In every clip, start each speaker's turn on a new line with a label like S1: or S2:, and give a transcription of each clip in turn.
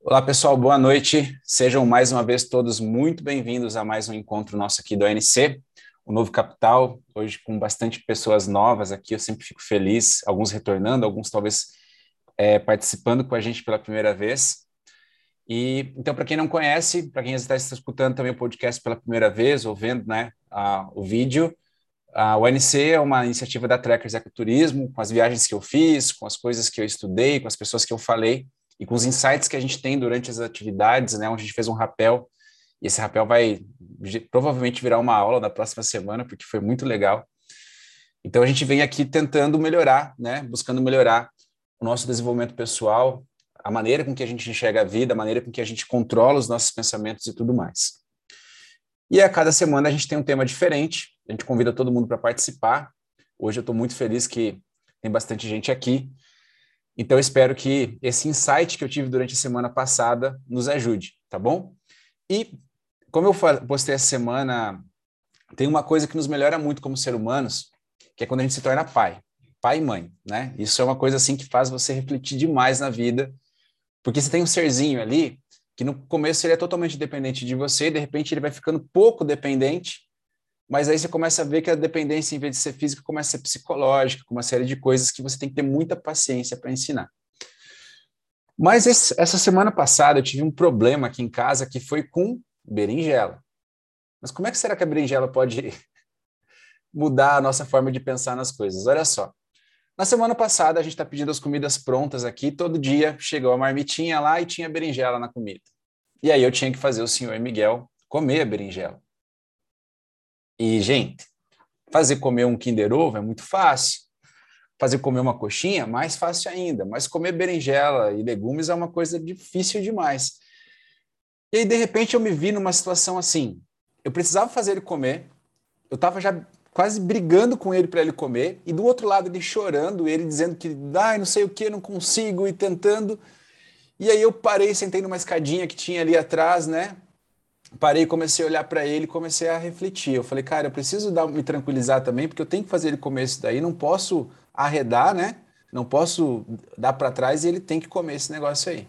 S1: Olá, pessoal, boa noite. Sejam mais uma vez todos muito bem-vindos a mais um encontro nosso aqui do ANC, o Novo Capital. Hoje, com bastante pessoas novas aqui, eu sempre fico feliz, alguns retornando, alguns talvez é, participando com a gente pela primeira vez. E então, para quem não conhece, para quem está escutando também o podcast pela primeira vez, ou vendo né, a, o vídeo, a ONC é uma iniciativa da Trekkers Ecoturismo, com as viagens que eu fiz, com as coisas que eu estudei, com as pessoas que eu falei e com os insights que a gente tem durante as atividades, né, onde a gente fez um rapel, e esse rapel vai provavelmente virar uma aula na próxima semana, porque foi muito legal. Então a gente vem aqui tentando melhorar, né, buscando melhorar o nosso desenvolvimento pessoal, a maneira com que a gente enxerga a vida, a maneira com que a gente controla os nossos pensamentos e tudo mais. E a cada semana a gente tem um tema diferente, a gente convida todo mundo para participar. Hoje eu estou muito feliz que tem bastante gente aqui. Então espero que esse insight que eu tive durante a semana passada nos ajude, tá bom? E como eu postei essa semana, tem uma coisa que nos melhora muito como ser humanos, que é quando a gente se torna pai, pai e mãe, né? Isso é uma coisa assim que faz você refletir demais na vida porque você tem um serzinho ali que no começo ele é totalmente dependente de você, e de repente ele vai ficando pouco dependente, mas aí você começa a ver que a dependência, em vez de ser física, começa a ser psicológica, com uma série de coisas que você tem que ter muita paciência para ensinar. Mas esse, essa semana passada eu tive um problema aqui em casa que foi com berinjela. Mas como é que será que a berinjela pode mudar a nossa forma de pensar nas coisas? Olha só. Na semana passada, a gente está pedindo as comidas prontas aqui. Todo dia chegou a marmitinha lá e tinha berinjela na comida. E aí eu tinha que fazer o senhor Miguel comer a berinjela. E, gente, fazer comer um Kinder Ovo é muito fácil. Fazer comer uma coxinha, mais fácil ainda. Mas comer berinjela e legumes é uma coisa difícil demais. E aí, de repente, eu me vi numa situação assim. Eu precisava fazer ele comer. Eu estava já quase brigando com ele para ele comer, e do outro lado ele chorando, ele dizendo que, ai, não sei o que, não consigo, e tentando. E aí eu parei, sentei numa escadinha que tinha ali atrás, né? Parei, comecei a olhar para ele, comecei a refletir. Eu falei, cara, eu preciso dar, me tranquilizar também, porque eu tenho que fazer ele comer isso daí, não posso arredar, né? Não posso dar para trás e ele tem que comer esse negócio aí.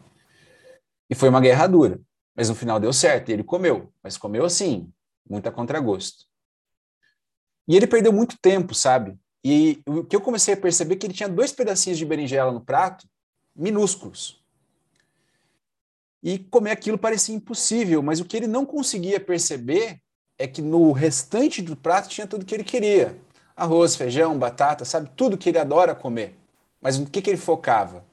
S1: E foi uma guerra dura, mas no final deu certo, ele comeu, mas comeu assim, muito a contragosto. E ele perdeu muito tempo, sabe? E o que eu comecei a perceber é que ele tinha dois pedacinhos de berinjela no prato, minúsculos. E comer aquilo parecia impossível, mas o que ele não conseguia perceber é que no restante do prato tinha tudo que ele queria: arroz, feijão, batata, sabe? Tudo que ele adora comer. Mas o que, que ele focava?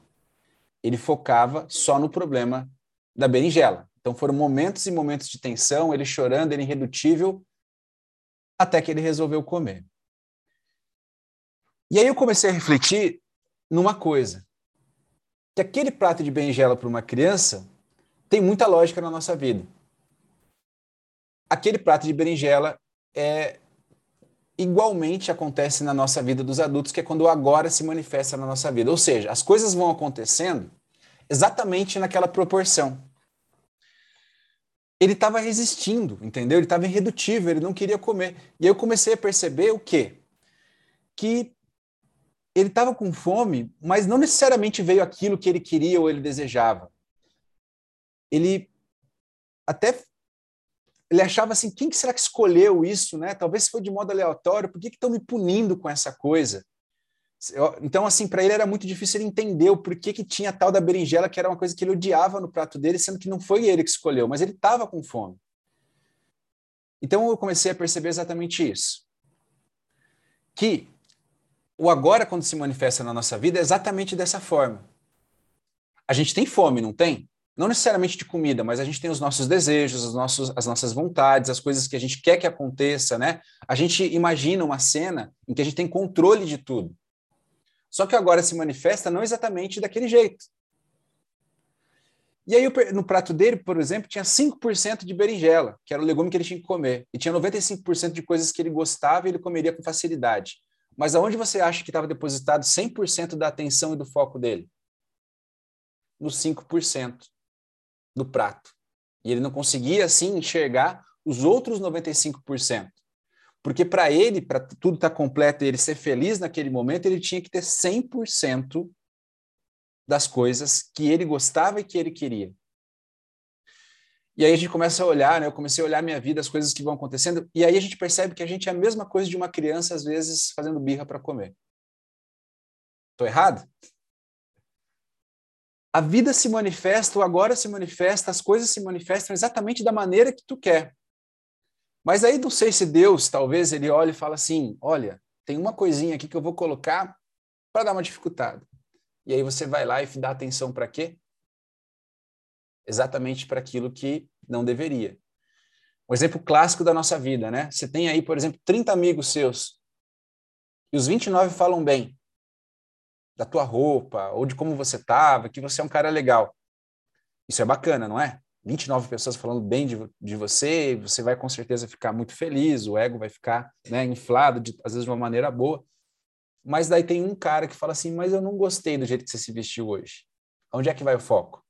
S1: Ele focava só no problema da berinjela. Então foram momentos e momentos de tensão, ele chorando, ele irredutível, até que ele resolveu comer. E aí eu comecei a refletir numa coisa, que aquele prato de berinjela para uma criança tem muita lógica na nossa vida. Aquele prato de berinjela é igualmente acontece na nossa vida dos adultos, que é quando o agora se manifesta na nossa vida. Ou seja, as coisas vão acontecendo exatamente naquela proporção ele estava resistindo, entendeu? Ele estava irredutível, ele não queria comer. E aí eu comecei a perceber o quê? Que ele estava com fome, mas não necessariamente veio aquilo que ele queria ou ele desejava. Ele até ele achava assim, quem que será que escolheu isso, né? Talvez foi de modo aleatório, por que estão me punindo com essa coisa? Então, assim, para ele era muito difícil ele entender o porquê que tinha tal da berinjela, que era uma coisa que ele odiava no prato dele, sendo que não foi ele que escolheu, mas ele estava com fome. Então, eu comecei a perceber exatamente isso. Que o agora, quando se manifesta na nossa vida, é exatamente dessa forma. A gente tem fome, não tem? Não necessariamente de comida, mas a gente tem os nossos desejos, os nossos, as nossas vontades, as coisas que a gente quer que aconteça, né? A gente imagina uma cena em que a gente tem controle de tudo. Só que agora se manifesta não exatamente daquele jeito. E aí, no prato dele, por exemplo, tinha 5% de berinjela, que era o legume que ele tinha que comer. E tinha 95% de coisas que ele gostava e ele comeria com facilidade. Mas aonde você acha que estava depositado 100% da atenção e do foco dele? Nos 5% do prato. E ele não conseguia, assim, enxergar os outros 95%. Porque para ele, para tudo estar tá completo e ele ser feliz naquele momento, ele tinha que ter 100% das coisas que ele gostava e que ele queria. E aí a gente começa a olhar, né? Eu comecei a olhar minha vida, as coisas que vão acontecendo, e aí a gente percebe que a gente é a mesma coisa de uma criança, às vezes, fazendo birra para comer. Estou errado? A vida se manifesta, o agora se manifesta, as coisas se manifestam exatamente da maneira que tu quer. Mas aí não sei se Deus, talvez, ele olhe e fala assim: olha, tem uma coisinha aqui que eu vou colocar para dar uma dificuldade. E aí você vai lá e dá atenção para quê? Exatamente para aquilo que não deveria. Um exemplo clássico da nossa vida, né? Você tem aí, por exemplo, 30 amigos seus e os 29 falam bem da tua roupa, ou de como você estava, que você é um cara legal. Isso é bacana, não é? 29 pessoas falando bem de, de você, você vai com certeza ficar muito feliz, o ego vai ficar né, inflado, de, às vezes de uma maneira boa. Mas daí tem um cara que fala assim, mas eu não gostei do jeito que você se vestiu hoje. Onde é que vai o foco?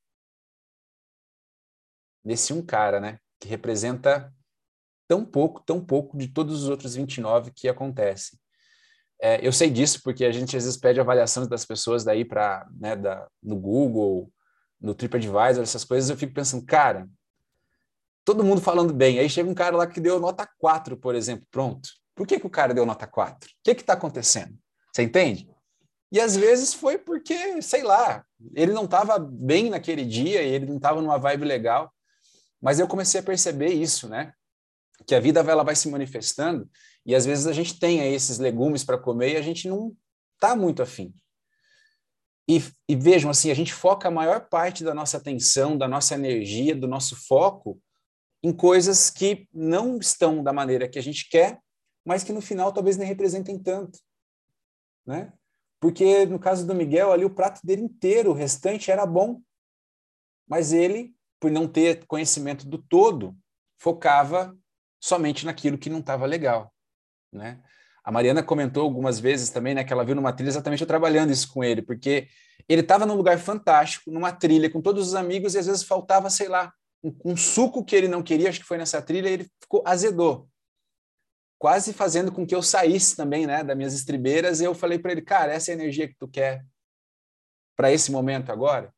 S1: Nesse um cara, né? Que representa tão pouco, tão pouco de todos os outros 29 que acontecem. É, eu sei disso porque a gente às vezes pede avaliações das pessoas daí para, né, da, no Google, no TripAdvisor, essas coisas, eu fico pensando, cara, todo mundo falando bem. Aí chega um cara lá que deu nota 4, por exemplo, pronto. Por que, que o cara deu nota 4? O que está acontecendo? Você entende? E às vezes foi porque, sei lá, ele não estava bem naquele dia, ele não estava numa vibe legal. Mas eu comecei a perceber isso, né? Que a vida ela vai se manifestando e às vezes a gente tem aí esses legumes para comer e a gente não está muito afim. E, e, vejam, assim, a gente foca a maior parte da nossa atenção, da nossa energia, do nosso foco em coisas que não estão da maneira que a gente quer, mas que no final talvez nem representem tanto, né? Porque no caso do Miguel, ali o prato dele inteiro, o restante era bom, mas ele, por não ter conhecimento do todo, focava somente naquilo que não estava legal né? A Mariana comentou algumas vezes também, né, que ela viu numa trilha exatamente eu trabalhando isso com ele, porque ele estava num lugar fantástico, numa trilha com todos os amigos e às vezes faltava, sei lá, um, um suco que ele não queria, acho que foi nessa trilha, e ele ficou azedou. Quase fazendo com que eu saísse também, né, das minhas estribeiras, e eu falei para ele, cara, essa é a energia que tu quer para esse momento agora?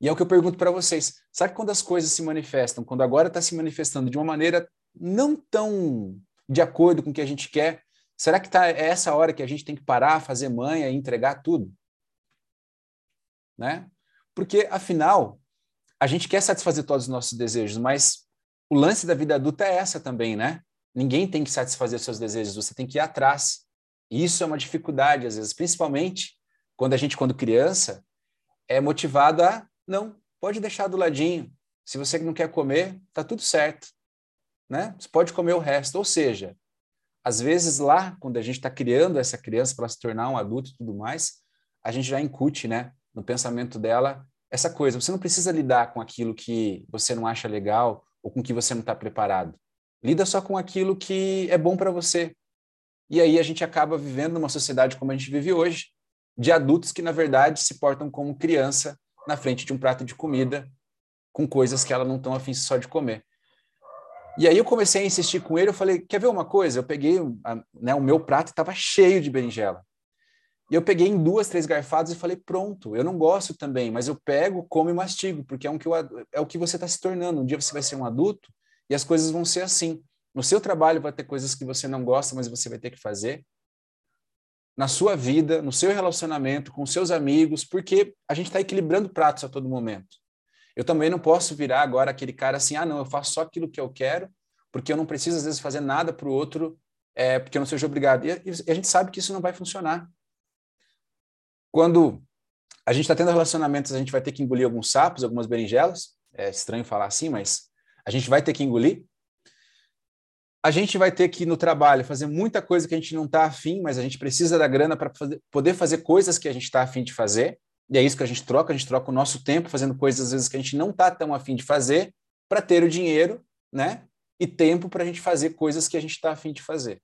S1: E é o que eu pergunto para vocês. Sabe quando as coisas se manifestam, quando agora está se manifestando de uma maneira não tão de acordo com o que a gente quer. Será que tá, é essa hora que a gente tem que parar, fazer manha e entregar tudo? Né? Porque, afinal, a gente quer satisfazer todos os nossos desejos, mas o lance da vida adulta é essa também, né? Ninguém tem que satisfazer seus desejos, você tem que ir atrás. E isso é uma dificuldade, às vezes, principalmente quando a gente, quando criança, é motivado a, não, pode deixar do ladinho. Se você não quer comer, tá tudo certo né? Você pode comer o resto. Ou seja, às vezes lá, quando a gente está criando essa criança para se tornar um adulto e tudo mais, a gente já incute, né, no pensamento dela essa coisa. Você não precisa lidar com aquilo que você não acha legal ou com que você não está preparado. Lida só com aquilo que é bom para você. E aí a gente acaba vivendo numa sociedade como a gente vive hoje, de adultos que na verdade se portam como criança na frente de um prato de comida com coisas que ela não estão afim só de comer. E aí eu comecei a insistir com ele, eu falei, quer ver uma coisa? Eu peguei, a, né, o meu prato estava cheio de berinjela. E eu peguei em duas, três garfadas e falei, pronto, eu não gosto também, mas eu pego, como e mastigo, porque é, um que eu, é o que você está se tornando. Um dia você vai ser um adulto e as coisas vão ser assim. No seu trabalho vai ter coisas que você não gosta, mas você vai ter que fazer. Na sua vida, no seu relacionamento, com seus amigos, porque a gente está equilibrando pratos a todo momento. Eu também não posso virar agora aquele cara assim, ah, não, eu faço só aquilo que eu quero, porque eu não preciso, às vezes, fazer nada para o outro, é, porque eu não seja obrigado. E, e a gente sabe que isso não vai funcionar. Quando a gente está tendo relacionamentos, a gente vai ter que engolir alguns sapos, algumas berinjelas. É estranho falar assim, mas a gente vai ter que engolir. A gente vai ter que, no trabalho, fazer muita coisa que a gente não está afim, mas a gente precisa da grana para poder fazer coisas que a gente está afim de fazer. E é isso que a gente troca, a gente troca o nosso tempo fazendo coisas às vezes que a gente não está tão afim de fazer para ter o dinheiro, né? E tempo para a gente fazer coisas que a gente está afim de fazer.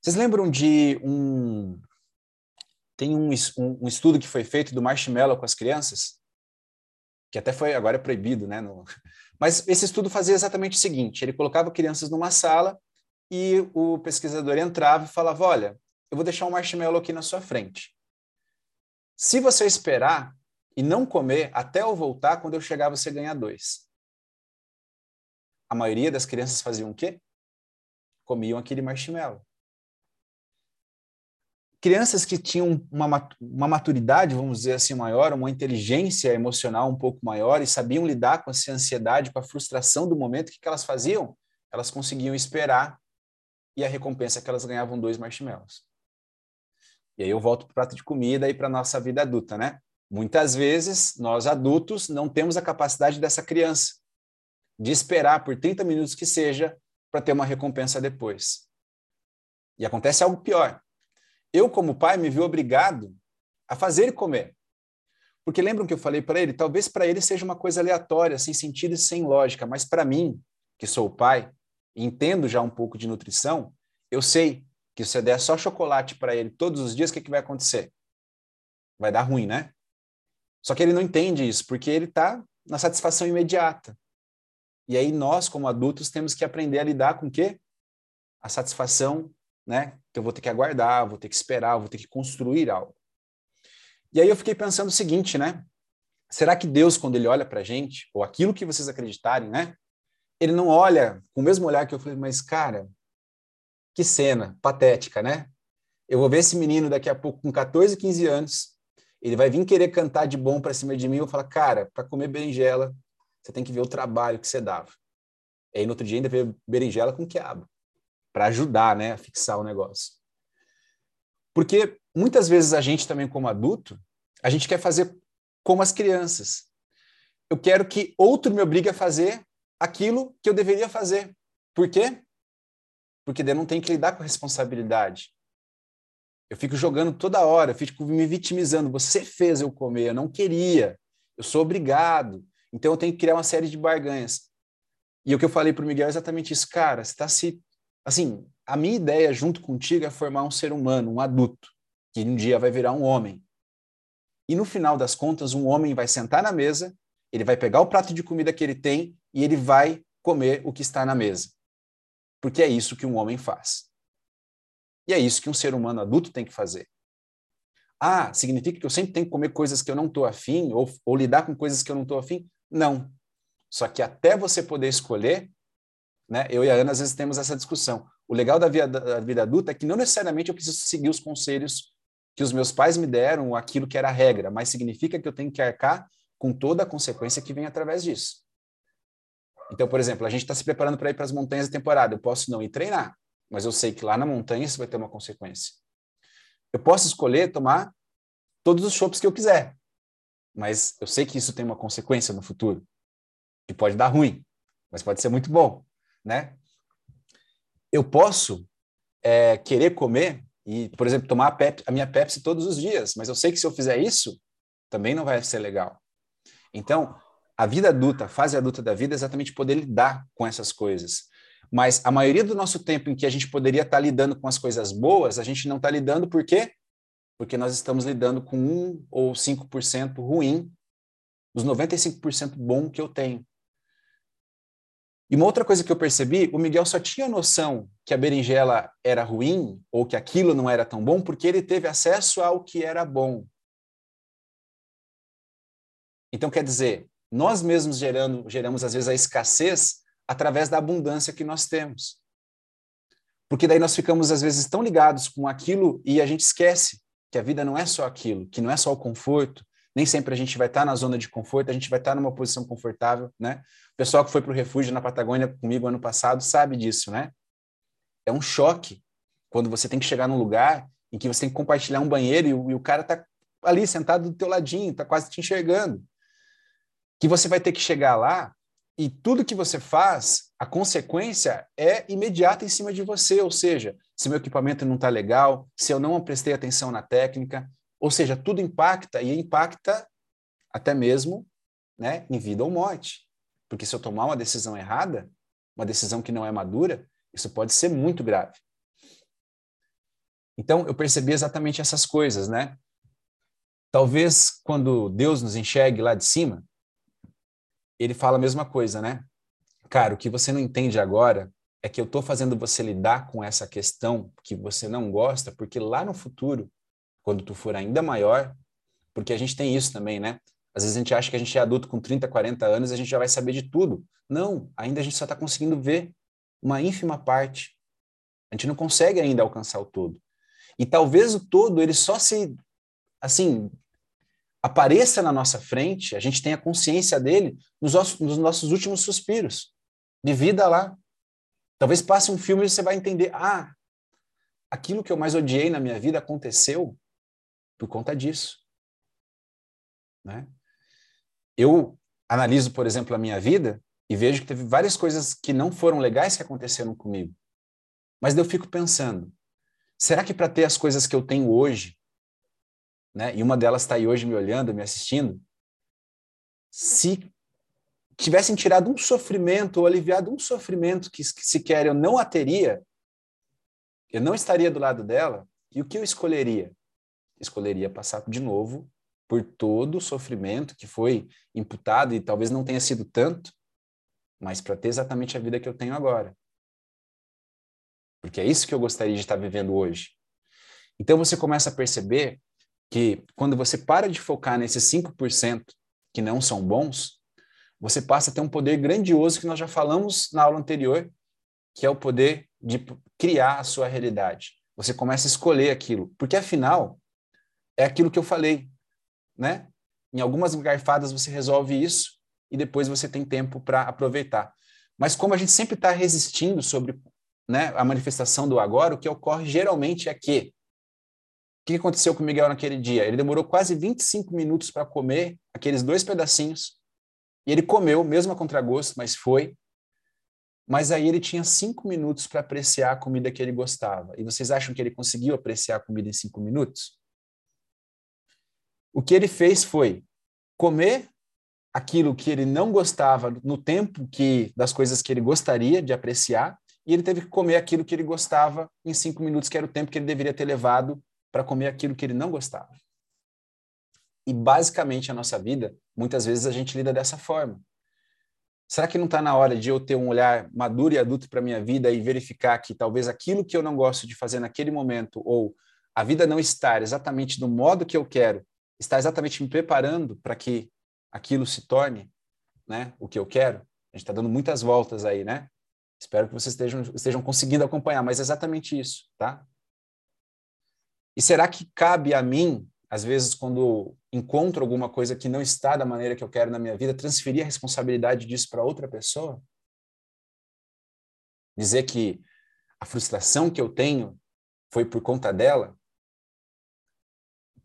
S1: Vocês lembram de um tem um, um, estudo que foi feito do marshmallow com as crianças, que até foi agora é proibido, né? No... Mas esse estudo fazia exatamente o seguinte: ele colocava crianças numa sala e o pesquisador entrava e falava: Olha, eu vou deixar um marshmallow aqui na sua frente. Se você esperar e não comer até eu voltar, quando eu chegar você ganha dois. a maioria das crianças faziam o quê? Comiam aquele marshmallow. Crianças que tinham uma, uma maturidade, vamos dizer assim, maior, uma inteligência emocional um pouco maior e sabiam lidar com essa ansiedade, com a frustração do momento, o que, que elas faziam? Elas conseguiam esperar e a recompensa é que elas ganhavam dois marshmallows. E aí eu volto para o prato de comida e para a nossa vida adulta, né? Muitas vezes, nós adultos não temos a capacidade dessa criança de esperar por 30 minutos que seja para ter uma recompensa depois. E acontece algo pior. Eu, como pai, me vi obrigado a fazer ele comer. Porque lembram que eu falei para ele? Talvez para ele seja uma coisa aleatória, sem sentido e sem lógica, mas para mim, que sou o pai, entendo já um pouco de nutrição, eu sei que você der só chocolate para ele todos os dias, o que, que vai acontecer? Vai dar ruim, né? Só que ele não entende isso, porque ele está na satisfação imediata. E aí nós, como adultos, temos que aprender a lidar com o quê? A satisfação, né? Que eu vou ter que aguardar, vou ter que esperar, vou ter que construir algo. E aí eu fiquei pensando o seguinte, né? Será que Deus, quando ele olha para a gente, ou aquilo que vocês acreditarem, né? Ele não olha com o mesmo olhar que eu falei, mas cara, que cena patética, né? Eu vou ver esse menino daqui a pouco com 14, 15 anos, ele vai vir querer cantar de bom para cima de mim, eu vou falar, cara, para comer berinjela, você tem que ver o trabalho que você dava. E aí no outro dia ainda ver berinjela com quiabo, para ajudar, né, a fixar o negócio. Porque muitas vezes a gente também como adulto, a gente quer fazer como as crianças. Eu quero que outro me obrigue a fazer aquilo que eu deveria fazer. Por quê? Porque daí não tenho que lidar com responsabilidade. Eu fico jogando toda hora, fico me vitimizando. Você fez eu comer, eu não queria. Eu sou obrigado. Então eu tenho que criar uma série de barganhas. E o que eu falei para o Miguel é exatamente isso. Cara, você está se. Assim, a minha ideia junto contigo é formar um ser humano, um adulto, que um dia vai virar um homem. E no final das contas, um homem vai sentar na mesa, ele vai pegar o prato de comida que ele tem e ele vai comer o que está na mesa. Porque é isso que um homem faz. E é isso que um ser humano adulto tem que fazer. Ah, significa que eu sempre tenho que comer coisas que eu não estou afim, ou, ou lidar com coisas que eu não estou afim? Não. Só que até você poder escolher, né, eu e a Ana às vezes temos essa discussão. O legal da vida, da vida adulta é que não necessariamente eu preciso seguir os conselhos que os meus pais me deram, aquilo que era a regra, mas significa que eu tenho que arcar com toda a consequência que vem através disso. Então, por exemplo, a gente está se preparando para ir para as montanhas da temporada. Eu posso não ir treinar, mas eu sei que lá na montanha isso vai ter uma consequência. Eu posso escolher tomar todos os chopps que eu quiser, mas eu sei que isso tem uma consequência no futuro, que pode dar ruim, mas pode ser muito bom, né? Eu posso é, querer comer e, por exemplo, tomar a, a minha Pepsi todos os dias, mas eu sei que se eu fizer isso, também não vai ser legal. Então, a vida adulta, a fase adulta da vida é exatamente poder lidar com essas coisas. Mas a maioria do nosso tempo em que a gente poderia estar lidando com as coisas boas, a gente não está lidando por quê? porque nós estamos lidando com 1 ou 5% ruim dos 95% bom que eu tenho. E uma outra coisa que eu percebi, o Miguel só tinha noção que a berinjela era ruim ou que aquilo não era tão bom porque ele teve acesso ao que era bom. Então, quer dizer, nós mesmos gerando, geramos às vezes a escassez através da abundância que nós temos. Porque daí nós ficamos às vezes tão ligados com aquilo e a gente esquece que a vida não é só aquilo, que não é só o conforto, nem sempre a gente vai estar na zona de conforto, a gente vai estar numa posição confortável, né? O pessoal que foi para o refúgio na Patagônia comigo ano passado sabe disso, né? É um choque quando você tem que chegar num lugar em que você tem que compartilhar um banheiro e o, e o cara está ali sentado do teu ladinho, está quase te enxergando. Que você vai ter que chegar lá e tudo que você faz, a consequência é imediata em cima de você, ou seja, se meu equipamento não está legal, se eu não prestei atenção na técnica, ou seja, tudo impacta e impacta até mesmo né, em vida ou morte. Porque se eu tomar uma decisão errada, uma decisão que não é madura, isso pode ser muito grave. Então, eu percebi exatamente essas coisas, né? Talvez quando Deus nos enxergue lá de cima, ele fala a mesma coisa, né? Cara, o que você não entende agora é que eu estou fazendo você lidar com essa questão que você não gosta, porque lá no futuro, quando tu for ainda maior, porque a gente tem isso também, né? Às vezes a gente acha que a gente é adulto com 30, 40 anos e a gente já vai saber de tudo. Não, ainda a gente só está conseguindo ver uma ínfima parte. A gente não consegue ainda alcançar o todo. E talvez o todo ele só se assim apareça na nossa frente, a gente tenha consciência dele nos nossos, nos nossos últimos suspiros de vida lá. Talvez passe um filme e você vai entender, ah, aquilo que eu mais odiei na minha vida aconteceu por conta disso. Né? Eu analiso, por exemplo, a minha vida e vejo que teve várias coisas que não foram legais que aconteceram comigo. Mas eu fico pensando, será que para ter as coisas que eu tenho hoje, né, e uma delas está aí hoje me olhando, me assistindo, se tivessem tirado um sofrimento ou aliviado um sofrimento que, que sequer eu não a teria, eu não estaria do lado dela, e o que eu escolheria? Escolheria passar de novo por todo o sofrimento que foi imputado, e talvez não tenha sido tanto, mas para ter exatamente a vida que eu tenho agora. Porque é isso que eu gostaria de estar vivendo hoje. Então você começa a perceber que quando você para de focar nesses 5% que não são bons, você passa a ter um poder grandioso que nós já falamos na aula anterior, que é o poder de criar a sua realidade. Você começa a escolher aquilo, porque afinal é aquilo que eu falei, né? Em algumas garfadas você resolve isso e depois você tem tempo para aproveitar. Mas como a gente sempre está resistindo sobre né, a manifestação do agora, o que ocorre geralmente é que o que aconteceu com o Miguel naquele dia? Ele demorou quase 25 minutos para comer aqueles dois pedacinhos e ele comeu, mesmo a contragosto, mas foi. Mas aí ele tinha cinco minutos para apreciar a comida que ele gostava. E vocês acham que ele conseguiu apreciar a comida em cinco minutos? O que ele fez foi comer aquilo que ele não gostava no tempo que das coisas que ele gostaria de apreciar, e ele teve que comer aquilo que ele gostava em cinco minutos, que era o tempo que ele deveria ter levado para comer aquilo que ele não gostava. E basicamente a nossa vida, muitas vezes a gente lida dessa forma. Será que não está na hora de eu ter um olhar maduro e adulto para minha vida e verificar que talvez aquilo que eu não gosto de fazer naquele momento ou a vida não estar exatamente do modo que eu quero, está exatamente me preparando para que aquilo se torne, né, o que eu quero? A gente está dando muitas voltas aí, né? Espero que vocês estejam, estejam conseguindo acompanhar, mas é exatamente isso, tá? E será que cabe a mim às vezes, quando encontro alguma coisa que não está da maneira que eu quero na minha vida, transferir a responsabilidade disso para outra pessoa? Dizer que a frustração que eu tenho foi por conta dela?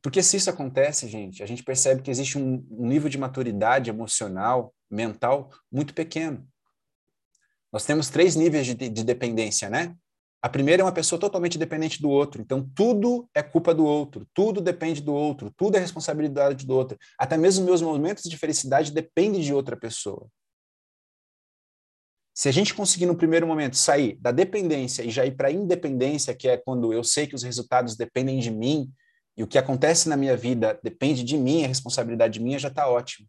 S1: Porque se isso acontece, gente, a gente percebe que existe um, nível de maturidade emocional, mental, muito pequeno. Nós temos três níveis de, de dependência, né? A primeira é uma pessoa totalmente dependente do outro. Então, tudo é culpa do outro, tudo depende do outro, tudo é responsabilidade do outro. Até mesmo meus momentos de felicidade dependem de outra pessoa. Se a gente conseguir, no primeiro momento, sair da dependência e já ir para a independência, que é quando eu sei que os resultados dependem de mim e o que acontece na minha vida depende de mim, é responsabilidade minha, já está ótimo.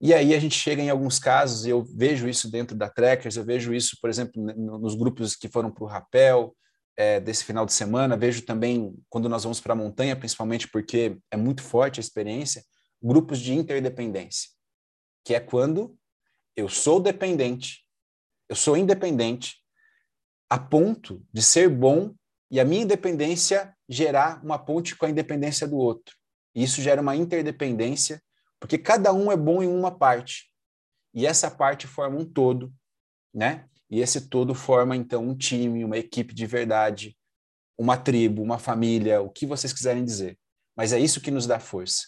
S1: E aí a gente chega em alguns casos, eu vejo isso dentro da Trekkers, eu vejo isso, por exemplo, nos grupos que foram para o rapel é, desse final de semana, vejo também quando nós vamos para a montanha, principalmente porque é muito forte a experiência, grupos de interdependência, que é quando eu sou dependente, eu sou independente, a ponto de ser bom e a minha independência gerar uma ponte com a independência do outro. E isso gera uma interdependência porque cada um é bom em uma parte. E essa parte forma um todo, né? E esse todo forma, então, um time, uma equipe de verdade, uma tribo, uma família, o que vocês quiserem dizer. Mas é isso que nos dá força.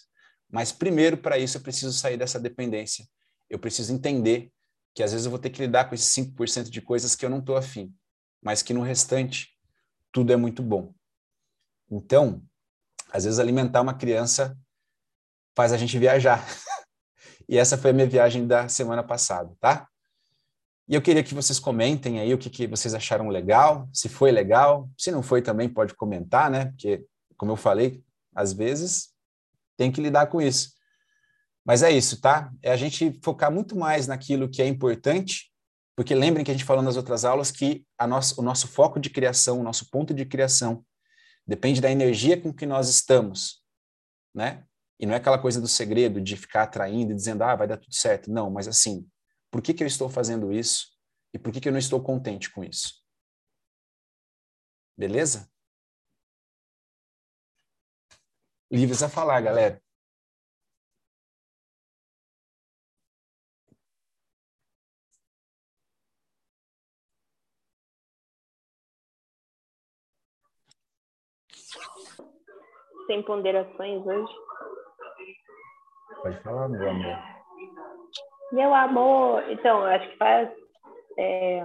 S1: Mas primeiro, para isso, eu preciso sair dessa dependência. Eu preciso entender que às vezes eu vou ter que lidar com esses 5% de coisas que eu não estou afim, mas que no restante tudo é muito bom. Então, às vezes alimentar uma criança faz a gente viajar. e essa foi a minha viagem da semana passada, tá? E eu queria que vocês comentem aí o que, que vocês acharam legal, se foi legal, se não foi também pode comentar, né? Porque, como eu falei, às vezes tem que lidar com isso. Mas é isso, tá? É a gente focar muito mais naquilo que é importante, porque lembrem que a gente falou nas outras aulas que a nosso, o nosso foco de criação, o nosso ponto de criação, depende da energia com que nós estamos, né? E não é aquela coisa do segredo de ficar atraindo e dizendo, ah, vai dar tudo certo. Não, mas assim, por que, que eu estou fazendo isso e por que, que eu não estou contente com isso? Beleza? Livres a falar, galera.
S2: Sem ponderações hoje.
S1: Pode falar, meu amor.
S2: Meu amor, então, acho que faz, é,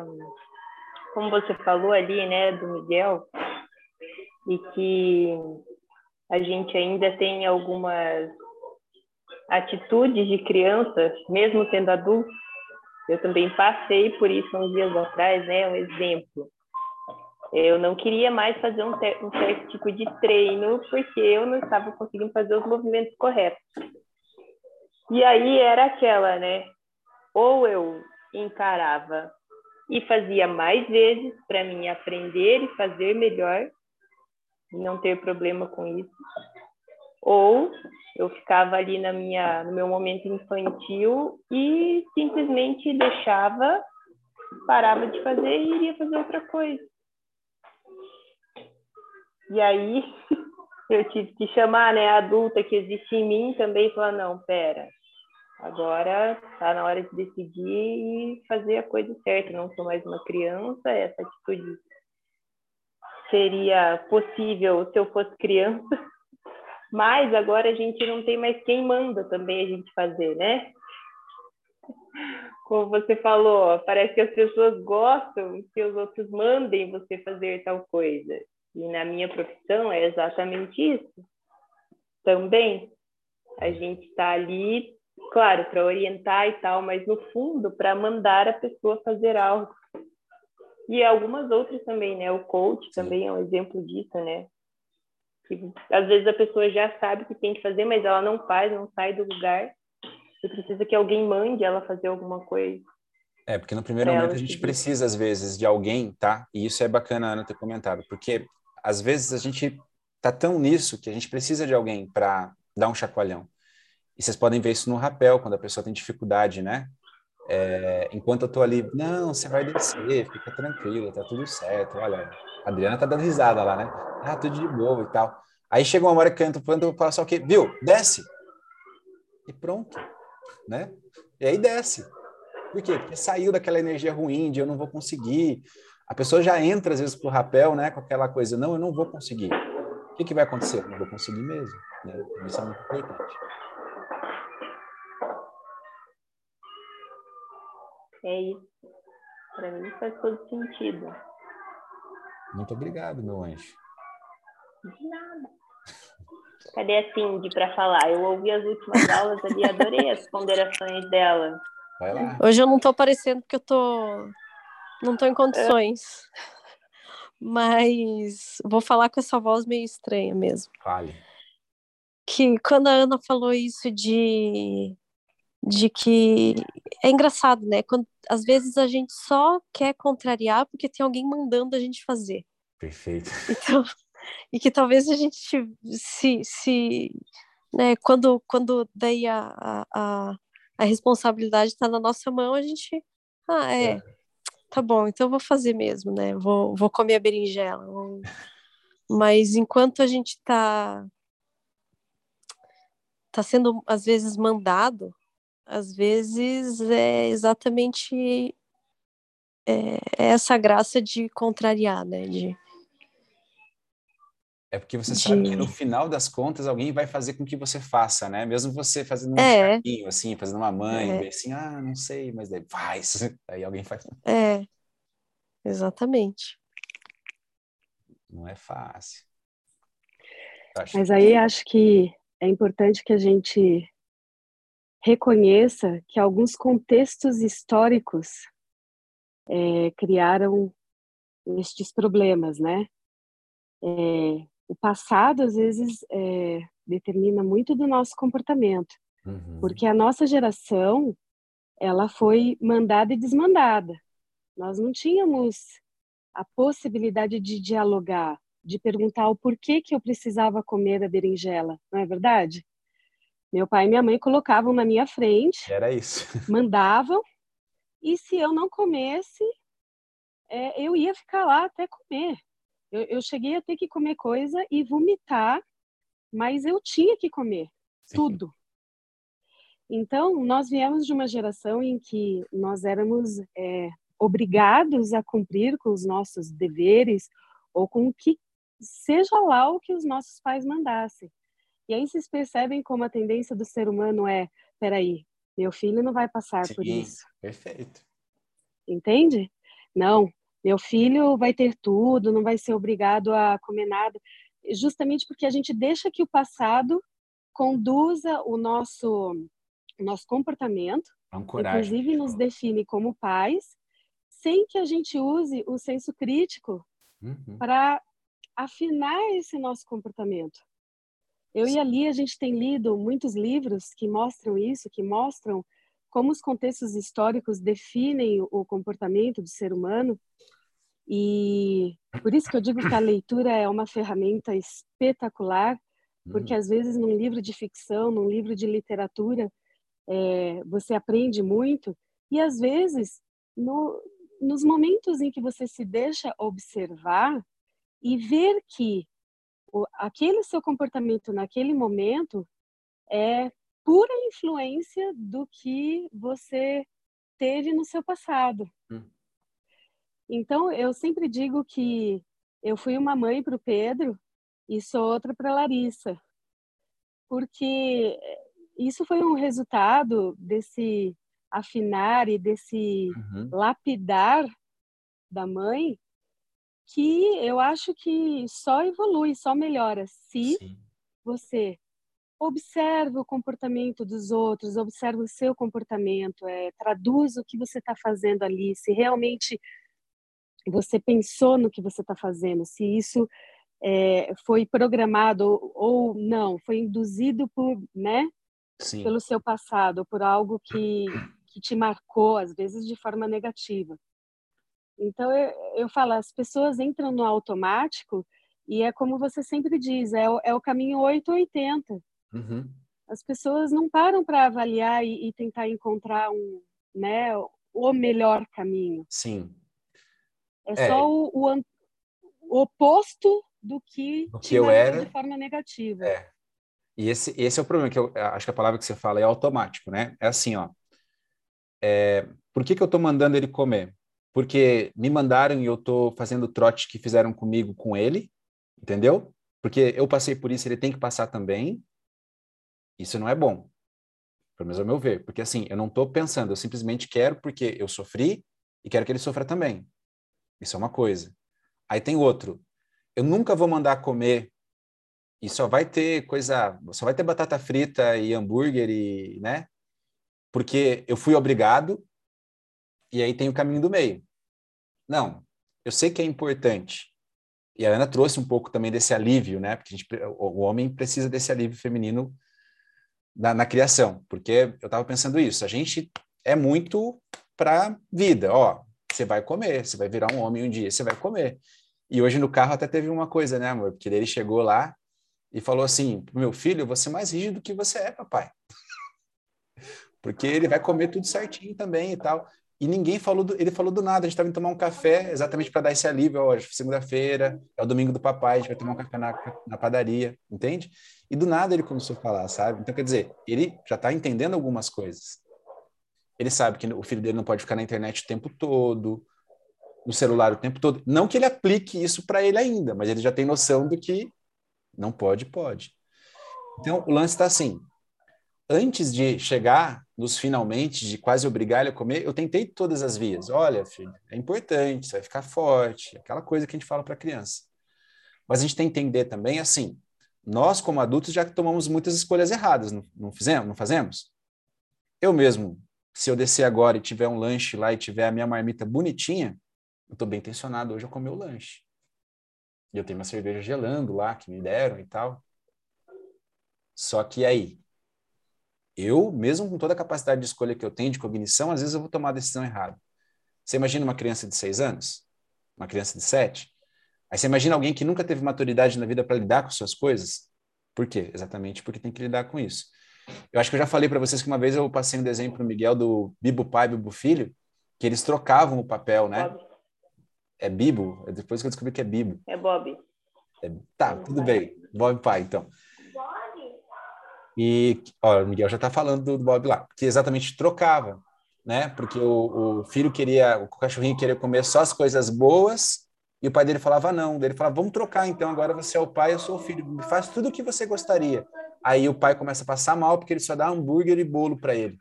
S2: como você falou ali, né, do Miguel, e que a gente ainda tem algumas atitudes de criança, mesmo sendo adulto. Eu também passei por isso uns dias atrás, né, um exemplo. Eu não queria mais fazer um, um certo tipo de treino porque eu não estava conseguindo fazer os movimentos corretos. E aí era aquela, né? Ou eu encarava e fazia mais vezes para mim aprender e fazer melhor, e não ter problema com isso. Ou eu ficava ali na minha, no meu momento infantil e simplesmente deixava, parava de fazer e iria fazer outra coisa. E aí eu tive que chamar né, a adulta que existe em mim também falar, não, pera, agora está na hora de decidir e fazer a coisa certa, não sou mais uma criança, essa atitude seria possível se eu fosse criança, mas agora a gente não tem mais quem manda também a gente fazer, né? Como você falou, parece que as pessoas gostam que os outros mandem você fazer tal coisa. E na minha profissão é exatamente isso. Também a gente está ali, claro, para orientar e tal, mas no fundo para mandar a pessoa fazer algo. E algumas outras também, né? O coach também é um exemplo disso, né? Que, às vezes a pessoa já sabe o que tem que fazer, mas ela não faz, não sai do lugar. E precisa que alguém mande ela fazer alguma coisa.
S1: É, porque no primeiro momento a gente precisa, às vezes, de alguém, tá? E isso é bacana Ana ter comentado, porque às vezes a gente tá tão nisso que a gente precisa de alguém para dar um chacoalhão. E vocês podem ver isso no rapel, quando a pessoa tem dificuldade, né? É, enquanto eu tô ali, não, você vai descer, fica tranquilo, tá tudo certo. Olha, a Adriana tá dando risada lá, né? Ah, tudo de boa e tal. Aí chega uma hora que eu entro planta, eu falo só o quê? Viu? Desce. E pronto, né? E aí desce. Por quê? Porque saiu daquela energia ruim de eu não vou conseguir, a pessoa já entra, às vezes, para o rapel, né, com aquela coisa, não, eu não vou conseguir. O que, que vai acontecer? Eu não vou conseguir mesmo. Né? Isso é muito importante.
S2: É isso. Para mim faz todo sentido.
S1: Muito obrigado, meu anjo.
S2: De nada. Cadê a Cindy para falar? Eu ouvi as últimas aulas ali, adorei as ponderações dela.
S3: Hoje eu não estou aparecendo porque eu tô não estou em condições. Mas vou falar com essa voz meio estranha mesmo.
S1: Fale.
S3: Que quando a Ana falou isso de de que é engraçado, né? Quando às vezes a gente só quer contrariar porque tem alguém mandando a gente fazer.
S1: Perfeito.
S3: Então, e que talvez a gente se, se né, quando, quando daí a, a, a responsabilidade está na nossa mão, a gente, ah, é, é tá bom, então eu vou fazer mesmo, né? Vou, vou comer a berinjela. Vou... Mas enquanto a gente tá tá sendo às vezes mandado, às vezes é exatamente é, é essa graça de contrariar, né? De,
S1: é porque você de... sabe que no final das contas alguém vai fazer com que você faça, né? Mesmo você fazendo um
S3: é.
S1: assim, fazendo uma mãe, é. assim, ah, não sei, mas daí faz. Aí alguém faz.
S3: É, exatamente.
S1: Não é fácil.
S4: Mas aí acho que é importante que a gente reconheça que alguns contextos históricos é, criaram estes problemas, né? É, o passado às vezes é, determina muito do nosso comportamento, uhum. porque a nossa geração ela foi mandada e desmandada. Nós não tínhamos a possibilidade de dialogar, de perguntar o porquê que eu precisava comer a berinjela, não é verdade? Meu pai e minha mãe colocavam na minha frente.
S1: Era isso.
S4: Mandavam. E se eu não comesse, é, eu ia ficar lá até comer. Eu, eu, cheguei a ter que comer coisa e vomitar, mas eu tinha que comer Sim. tudo. Então, nós viemos de uma geração em que nós éramos é, obrigados a cumprir com os nossos deveres ou com o que seja lá o que os nossos pais mandassem. E aí vocês percebem como a tendência do ser humano é, peraí, meu filho não vai passar
S1: Sim,
S4: por isso.
S1: Perfeito.
S4: Entende? Não, meu filho vai ter tudo, não vai ser obrigado a comer nada, justamente porque a gente deixa que o passado conduza o nosso o nosso comportamento, inclusive nos define como pais, sem que a gente use o senso crítico uhum. para afinar esse nosso comportamento. Eu e a Lia, a gente tem lido muitos livros que mostram isso, que mostram como os contextos históricos definem o comportamento do ser humano. E por isso que eu digo que a leitura é uma ferramenta espetacular, porque uhum. às vezes num livro de ficção, num livro de literatura, é, você aprende muito, e às vezes, no, nos momentos em que você se deixa observar e ver que o, aquele seu comportamento naquele momento é pura influência do que você teve no seu passado. Hum. Então, eu sempre digo que eu fui uma mãe para o Pedro e sou outra para Larissa, porque isso foi um resultado desse afinar e desse uhum. lapidar da mãe que eu acho que só evolui, só melhora se Sim. você observa o comportamento dos outros, observa o seu comportamento, é, traduz o que você está fazendo ali, se realmente você pensou no que você está fazendo, se isso é, foi programado ou, ou, não, foi induzido por, né, Sim. pelo seu passado, por algo que, que te marcou, às vezes de forma negativa. Então, eu, eu falo, as pessoas entram no automático e é como você sempre diz, é, o, é o caminho 880. Uhum. As pessoas não param para avaliar e, e, tentar encontrar um, né, o melhor caminho.
S1: Sim.
S4: É, é. só o, o, o, oposto do que,
S1: do que eu era
S4: de forma negativa.
S1: É. E esse, esse é o problema, que eu acho que a palavra que você fala é automático, né? É assim, ó. É, por que, que eu estou mandando ele comer? Porque me mandaram e eu estou fazendo o trote que fizeram comigo com ele, entendeu? Porque eu passei por isso, ele tem que passar também. Isso não é bom, pelo menos ao meu ver. Porque assim, eu não estou pensando, eu simplesmente quero porque eu sofri e quero que ele sofra também. Isso é uma coisa. Aí tem outro. Eu nunca vou mandar comer e só vai ter coisa, só vai ter batata frita e hambúrguer e, né? Porque eu fui obrigado e aí tem o caminho do meio. Não, eu sei que é importante. E a Ana trouxe um pouco também desse alívio, né? Porque gente, o homem precisa desse alívio feminino na, na criação, porque eu estava pensando isso. A gente é muito para vida. Ó, você vai comer, você vai virar um homem um dia, você vai comer. E hoje no carro até teve uma coisa, né, amor? Porque ele chegou lá e falou assim: meu filho, você é mais rígido do que você é, papai. Porque ele vai comer tudo certinho também e tal. E ninguém falou, do, ele falou do nada. A gente estava indo tomar um café exatamente para dar esse alívio. Ó, segunda-feira, é o domingo do papai, a gente vai tomar um café na, na padaria, entende? E do nada ele começou a falar, sabe? Então, quer dizer, ele já está entendendo algumas coisas. Ele sabe que o filho dele não pode ficar na internet o tempo todo, no celular o tempo todo. Não que ele aplique isso para ele ainda, mas ele já tem noção do que não pode, pode. Então, o lance está assim. Antes de chegar nos finalmente, de quase obrigar ele a comer, eu tentei todas as vias. Olha, filho, é importante, você vai ficar forte, aquela coisa que a gente fala para a criança. Mas a gente tem que entender também, assim, nós como adultos já tomamos muitas escolhas erradas, não, não fizemos, não fazemos? Eu mesmo, se eu descer agora e tiver um lanche lá e tiver a minha marmita bonitinha, eu estou bem intencionado hoje a comer o lanche. E eu tenho uma cerveja gelando lá, que me deram e tal. Só que aí, eu, mesmo com toda a capacidade de escolha que eu tenho de cognição, às vezes eu vou tomar a decisão errada. Você imagina uma criança de seis anos? Uma criança de sete? Aí você imagina alguém que nunca teve maturidade na vida para lidar com suas coisas? Por quê? Exatamente porque tem que lidar com isso. Eu acho que eu já falei para vocês que uma vez eu passei um desenho para o Miguel do Bibo pai, Bibo filho, que eles trocavam o papel, né? Bob. É Bibo? É depois que eu descobri que é Bibo.
S2: É Bob.
S1: É... Tá, tudo bem. Bob pai, então. E, ó, o Miguel já está falando do, do Bob lá, que exatamente trocava, né? Porque o, o, filho queria, o cachorrinho queria comer só as coisas boas e o pai dele falava não. Ele falava, vamos trocar então, agora você é o pai, eu sou o filho, me faz tudo o que você gostaria. Aí o pai começa a passar mal porque ele só dá hambúrguer e bolo para ele.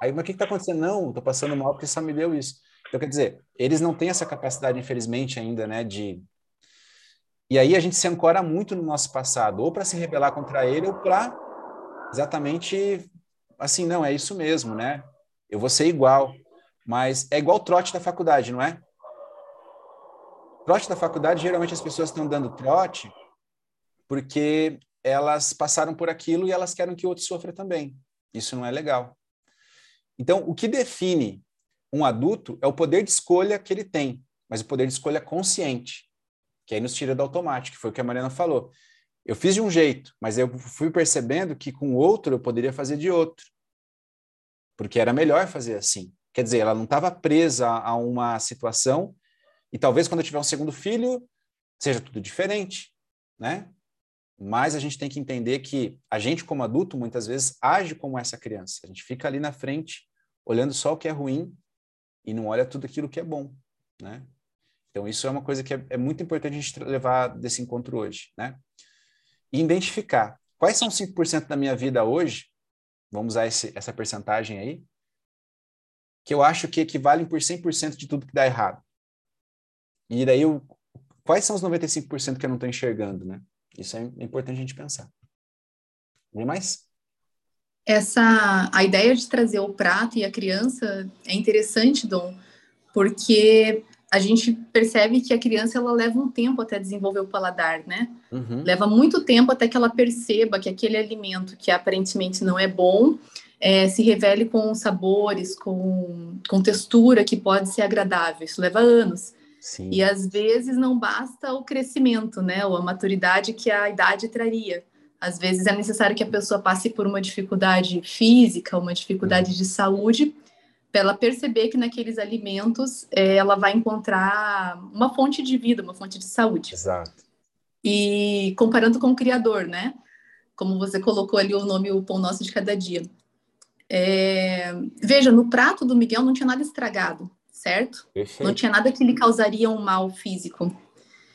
S1: Aí, mas o que está acontecendo? Não, estou passando mal porque só me deu isso. Então, quer dizer, eles não têm essa capacidade, infelizmente, ainda, né, de... E aí a gente se ancora muito no nosso passado, ou para se rebelar contra ele, ou para exatamente assim, não, é isso mesmo, né? Eu vou ser igual. Mas é igual o trote da faculdade, não é? Trote da faculdade, geralmente as pessoas estão dando trote porque elas passaram por aquilo e elas querem que o outro sofra também. Isso não é legal. Então, o que define um adulto é o poder de escolha que ele tem, mas o poder de escolha consciente, que aí nos tira do automático, foi o que a Mariana falou. Eu fiz de um jeito, mas eu fui percebendo que com outro eu poderia fazer de outro. Porque era melhor fazer assim. Quer dizer, ela não estava presa a uma situação e talvez quando eu tiver um segundo filho seja tudo diferente, né? Mas a gente tem que entender que a gente como adulto muitas vezes age como essa criança. A gente fica ali na frente olhando só o que é ruim e não olha tudo aquilo que é bom, né? Então isso é uma coisa que é, é muito importante a gente levar desse encontro hoje, né? E identificar quais são os 5% da minha vida hoje, vamos usar esse, essa percentagem aí, que eu acho que equivalem por 100% de tudo que dá errado. E daí, eu, quais são os 95% que eu não estou enxergando, né? Isso é importante a gente pensar. Tem mais?
S5: Essa, a ideia de trazer o prato e a criança é interessante, Dom, porque a gente percebe que a criança ela leva um tempo até desenvolver o paladar, né? Uhum. Leva muito tempo até que ela perceba que aquele alimento que aparentemente não é bom é, se revele com sabores, com, com textura que pode ser agradável. Isso leva anos. Sim. E às vezes não basta o crescimento, né? Ou a maturidade que a idade traria. Às vezes é necessário que a pessoa passe por uma dificuldade física, uma dificuldade uhum. de saúde, para ela perceber que naqueles alimentos é, ela vai encontrar uma fonte de vida, uma fonte de saúde.
S1: Exato.
S5: E comparando com o criador, né? Como você colocou ali o nome O Pão Nosso de Cada Dia. É... Veja, no prato do Miguel não tinha nada estragado, certo? Perfeito. Não tinha nada que lhe causaria um mal físico.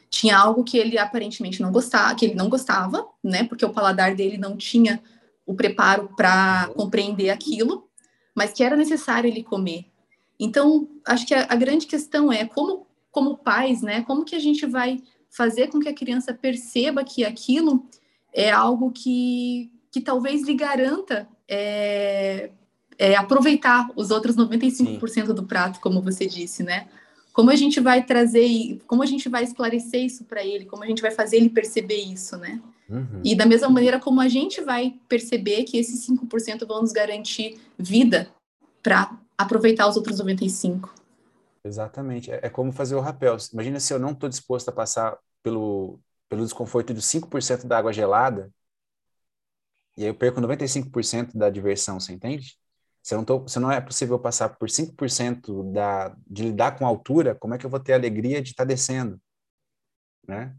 S5: Tinha algo que ele aparentemente não gostava, que ele não gostava, né? Porque o paladar dele não tinha o preparo para uhum. compreender aquilo mas que era necessário ele comer. Então, acho que a, a, grande questão é como, como pais, né? Como que a gente vai fazer com que a criança perceba que aquilo é algo que, que talvez lhe garanta é, é, aproveitar os outros 95% Sim. do prato, como você disse, né? Como a gente vai trazer, como a gente vai esclarecer isso para ele, como a gente vai fazer ele perceber isso, né? Uhum. E da mesma maneira como a gente vai perceber que esses 5% vão nos garantir vida para aproveitar os outros 95%.
S1: Exatamente. É, é como fazer o rapel. Imagina se eu não estou disposto a passar pelo, pelo desconforto de 5% da água gelada, e aí eu perco 95% da diversão, você entende? Se, eu não tô, se não é possível passar por 5% da, de lidar com a altura, como é que eu vou ter a alegria de estar tá descendo? Né?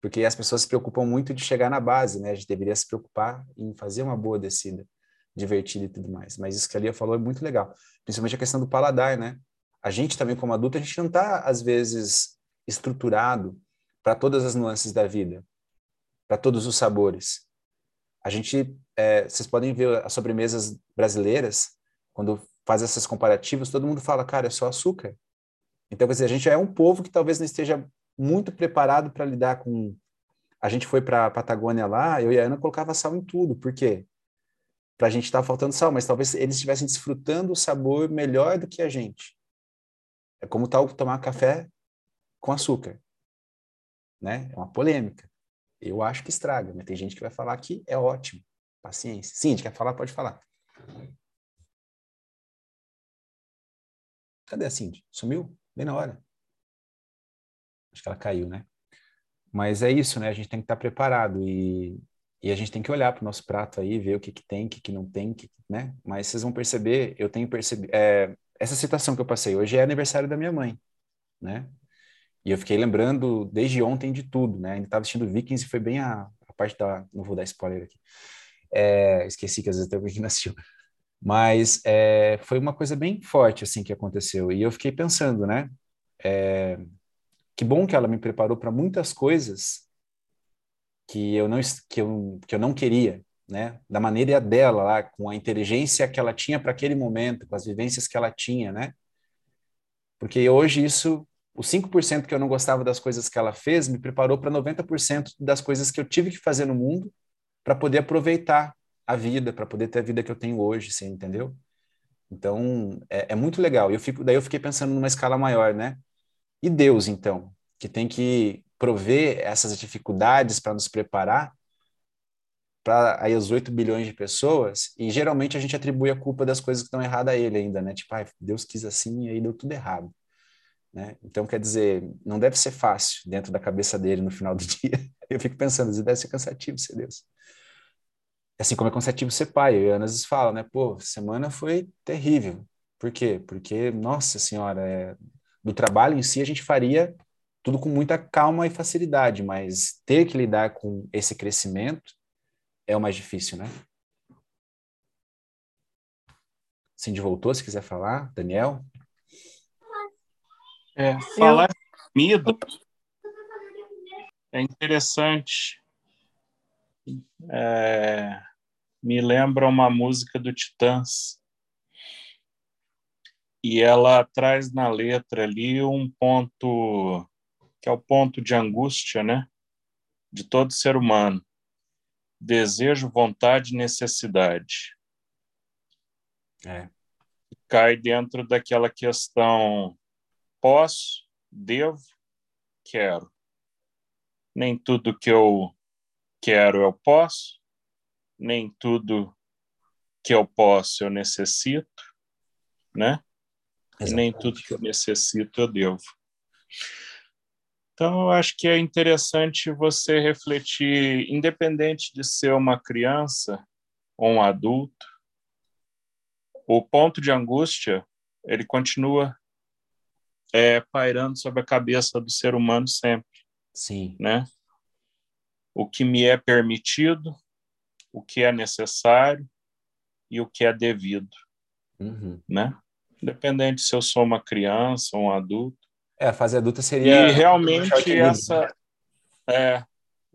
S1: Porque as pessoas se preocupam muito de chegar na base, né? A gente deveria se preocupar em fazer uma boa descida, divertida e tudo mais. Mas isso que a Lia falou é muito legal, principalmente a questão do paladar, né? A gente também, como adulto, a gente não está, às vezes, estruturado para todas as nuances da vida, para todos os sabores. A gente, é, vocês podem ver as sobremesas brasileiras, quando faz esses comparativos, todo mundo fala, cara, é só açúcar. Então, quer dizer, a gente é um povo que talvez não esteja muito preparado para lidar com. A gente foi para a Patagônia lá, eu e a Ana colocava sal em tudo, por quê? Para a gente estar tá faltando sal, mas talvez eles estivessem desfrutando o sabor melhor do que a gente. É como tal tomar café com açúcar, né? É uma polêmica. Eu acho que estraga, mas tem gente que vai falar que é ótimo. Paciência. Sim, quer falar? Pode falar. Cadê a Cindy? Sumiu? Bem na hora. Acho que ela caiu, né? Mas é isso, né? A gente tem que estar preparado e E a gente tem que olhar para o nosso prato aí, ver o que, que tem, o que, que não tem, que, né? Mas vocês vão perceber, eu tenho percebido. É, essa situação que eu passei hoje é aniversário da minha mãe, né? E eu fiquei lembrando desde ontem de tudo, né? Ainda estava assistindo Vikings e foi bem a, a, parte da. Não vou dar spoiler aqui. É, esqueci que às vezes até alguém não assistiu. Mas é, foi uma coisa bem forte, assim, que aconteceu. E eu fiquei pensando, né? É, que bom que ela me preparou para muitas coisas que eu não que eu, que eu não queria, né? Da maneira dela lá, com a inteligência que ela tinha para aquele momento, com as vivências que ela tinha, né? Porque hoje isso, os 5% que eu não gostava das coisas que ela fez, me preparou para 90% das coisas que eu tive que fazer no mundo para poder aproveitar a vida, para poder ter a vida que eu tenho hoje, você entendeu? Então, é, é muito legal. Eu fico, daí eu fiquei pensando numa escala maior, né? E Deus, então, que tem que prover essas dificuldades para nos preparar para aí os 8 bilhões de pessoas, e geralmente a gente atribui a culpa das coisas que estão erradas a ele ainda, né? Tipo, ah, Deus quis assim e aí deu tudo errado. Né? Então, quer dizer, não deve ser fácil dentro da cabeça dele no final do dia. Eu fico pensando, deve ser cansativo ser Deus. Assim como é cansativo ser pai. Eu e Ana às vezes fala, né? Pô, semana foi terrível. Por quê? Porque, nossa senhora, é, do trabalho em si a gente faria tudo com muita calma e facilidade, mas ter que lidar com esse crescimento é o mais difícil, né? Cindy voltou, se quiser falar. Daniel?
S6: É, falar Eu... comida é interessante. É, me lembra uma música do Titãs e ela traz na letra ali um ponto que é o ponto de angústia, né, de todo ser humano. Desejo, vontade, necessidade.
S1: É.
S6: Cai dentro daquela questão posso, devo, quero. Nem tudo que eu quero eu posso, nem tudo que eu posso eu necessito, né? Exatamente. Nem tudo que eu necessito eu devo. Então, eu acho que é interessante você refletir, independente de ser uma criança ou um adulto, o ponto de angústia ele continua é, pairando sobre a cabeça do ser humano sempre.
S1: Sim.
S6: Né? O que me é permitido, o que é necessário e o que é devido.
S1: Uhum.
S6: Né? Independente se eu sou uma criança ou um adulto.
S1: É, a fase adulta seria.
S6: E realmente essa, é,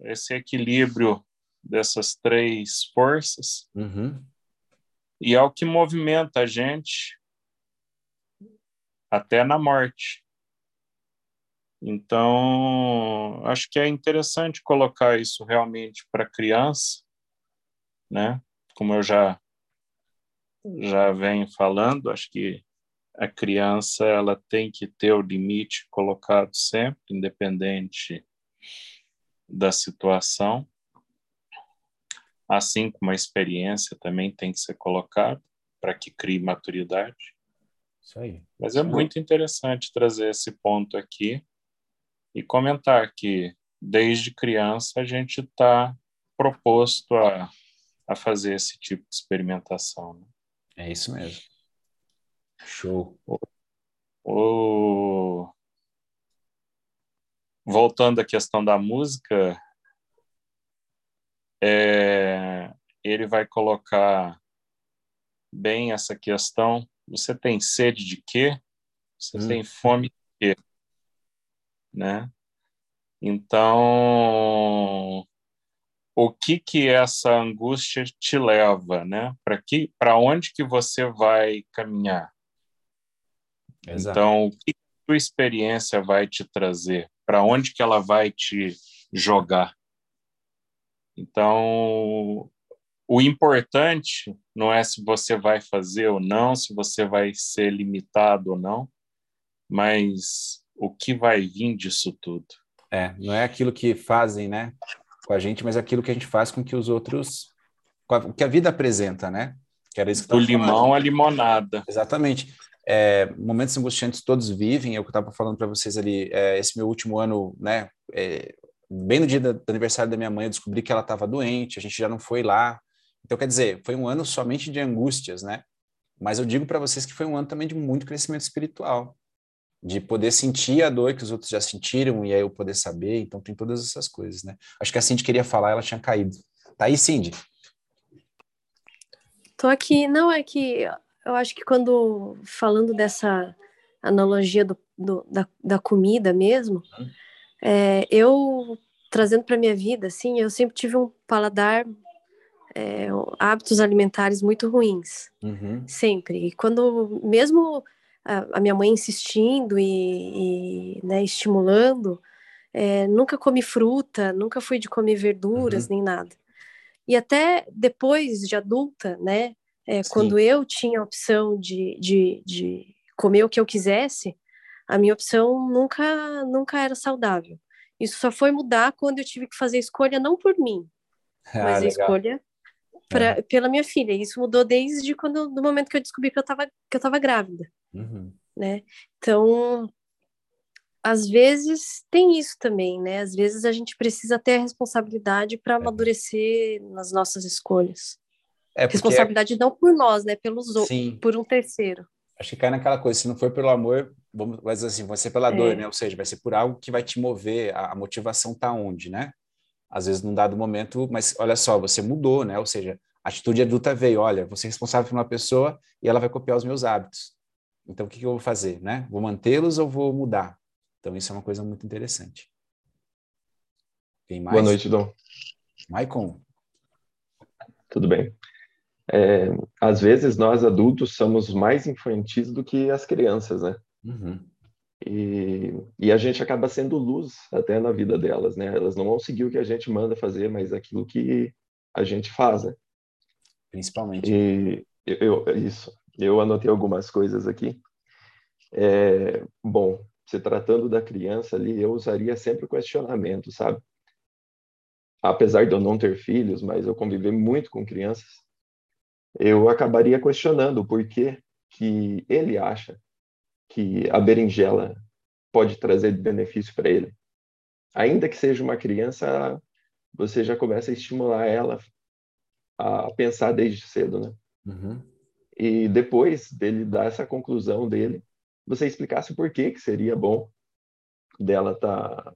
S6: esse equilíbrio dessas três forças
S1: uhum.
S6: e é o que movimenta a gente até na morte. Então, acho que é interessante colocar isso realmente para criança, né? Como eu já já venho falando, acho que a criança ela tem que ter o limite colocado sempre, independente da situação, assim como a experiência também tem que ser colocada para que crie maturidade.
S1: Isso aí.
S6: Mas é muito interessante trazer esse ponto aqui e comentar que desde criança a gente está proposto a, a fazer esse tipo de experimentação. Né?
S1: É isso mesmo. Show.
S6: O... Voltando à questão da música, é... ele vai colocar bem essa questão. Você tem sede de quê? Você hum. tem fome de quê? Né? Então, o que que essa angústia te leva, né? Para que, para onde que você vai caminhar? Exato. Então, o que a tua experiência vai te trazer? Para onde que ela vai te jogar? Então, o importante não é se você vai fazer ou não, se você vai ser limitado ou não, mas o que vai vir disso tudo.
S1: É, não é aquilo que fazem, né, com a gente, mas é aquilo que a gente faz com que os outros, o que a vida apresenta, né?
S6: Que era isso que Do limão à limonada.
S1: Exatamente é, momentos angustiantes todos vivem, é o que eu estava falando para vocês ali, é, esse meu último ano, né, é, bem no dia do aniversário da minha mãe, eu descobri que ela estava doente, a gente já não foi lá. Então, quer dizer, foi um ano somente de angústias, né? Mas eu digo para vocês que foi um ano também de muito crescimento espiritual, de poder sentir a dor que os outros já sentiram e aí eu poder saber. Então, tem todas essas coisas, né? Acho que a Cindy queria falar, ela tinha caído. Tá aí, Cindy?
S3: Tô aqui. Não, é que eu acho que quando falando dessa analogia do, do da, da comida mesmo, uhum. é, eu trazendo para minha vida, assim, eu sempre tive um paladar, é, hábitos alimentares muito ruins, uhum. sempre. E quando, mesmo a, a minha mãe insistindo e, e né, estimulando, é, nunca comi fruta, nunca fui de comer verduras uhum. nem nada. E até depois de adulta, né, é, quando eu tinha a opção de, de, de comer o que eu quisesse, a minha opção nunca, nunca era saudável. Isso só foi mudar quando eu tive que fazer a escolha não por mim, ah, mas a escolha pra, é. pela minha filha. Isso mudou desde quando, do momento que eu descobri que eu estava que eu grávida, uhum. né? Então, às vezes tem isso também, né? Às vezes a gente precisa ter a responsabilidade para é. amadurecer nas nossas escolhas. É responsabilidade não por nós, né? Pelos outros, por um terceiro.
S1: Acho que cai naquela coisa, se não for pelo amor, vamos, mas assim, vai ser pela é. dor, né? Ou seja, vai ser por algo que vai te mover, a, a motivação tá onde, né? Às vezes num dado momento, mas olha só, você mudou, né? Ou seja, a atitude adulta veio, olha, você é responsável por uma pessoa e ela vai copiar os meus hábitos. Então, o que, que eu vou fazer, né? Vou mantê-los ou vou mudar? Então, isso é uma coisa muito interessante.
S7: Tem mais? Boa noite, Dom.
S1: Maicon.
S7: Tudo bem. É, às vezes nós adultos somos mais infantis do que as crianças, né? Uhum. E, e, a gente acaba sendo luz até na vida delas, né? Elas não vão seguir o que a gente manda fazer, mas aquilo que a gente faz, né?
S1: Principalmente.
S7: E eu, isso. Eu anotei algumas coisas aqui. É, bom, se tratando da criança ali, eu usaria sempre o questionamento, sabe? Apesar de eu não ter filhos, mas eu conviver muito com crianças, eu acabaria questionando por que, que ele acha que a berinjela pode trazer benefício para ele. Ainda que seja uma criança, você já começa a estimular ela a pensar desde cedo, né? Uhum. E depois dele dar essa conclusão dele, você explicasse por que que seria bom dela tá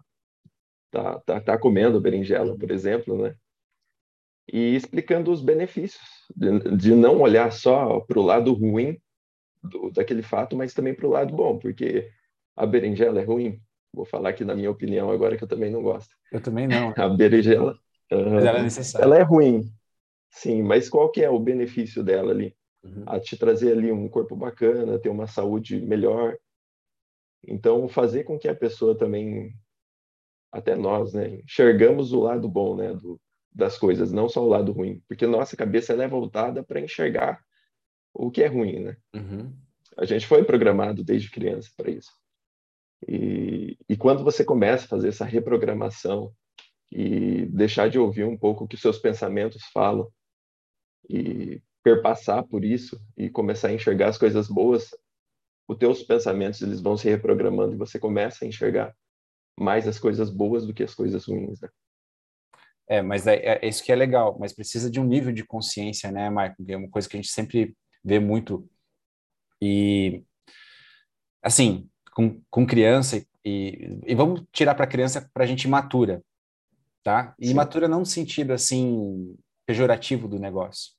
S7: tá, tá, tá comendo berinjela, por exemplo, né? E explicando os benefícios de, de não olhar só para o lado ruim do, daquele fato, mas também para o lado bom, porque a berinjela é ruim. Vou falar aqui na minha opinião agora que eu também não gosto.
S1: Eu também não.
S7: A berinjela, uh, ela, é ela é ruim, sim, mas qual que é o benefício dela ali? Uhum. A te trazer ali um corpo bacana, ter uma saúde melhor. Então, fazer com que a pessoa também, até nós, né, enxergamos o lado bom, né, do, das coisas, não só o lado ruim, porque nossa cabeça é voltada para enxergar o que é ruim, né? Uhum. A gente foi programado desde criança para isso. E, e quando você começa a fazer essa reprogramação e deixar de ouvir um pouco o que seus pensamentos falam e perpassar por isso e começar a enxergar as coisas boas, os teus pensamentos eles vão se reprogramando e você começa a enxergar mais as coisas boas do que as coisas ruins, né?
S1: É, mas é, é, isso que é legal, mas precisa de um nível de consciência, né, Marco? Que é uma coisa que a gente sempre vê muito. E, assim, com, com criança, e, e vamos tirar para a criança para a gente matura, tá? E Sim. matura não no sentido, assim, pejorativo do negócio.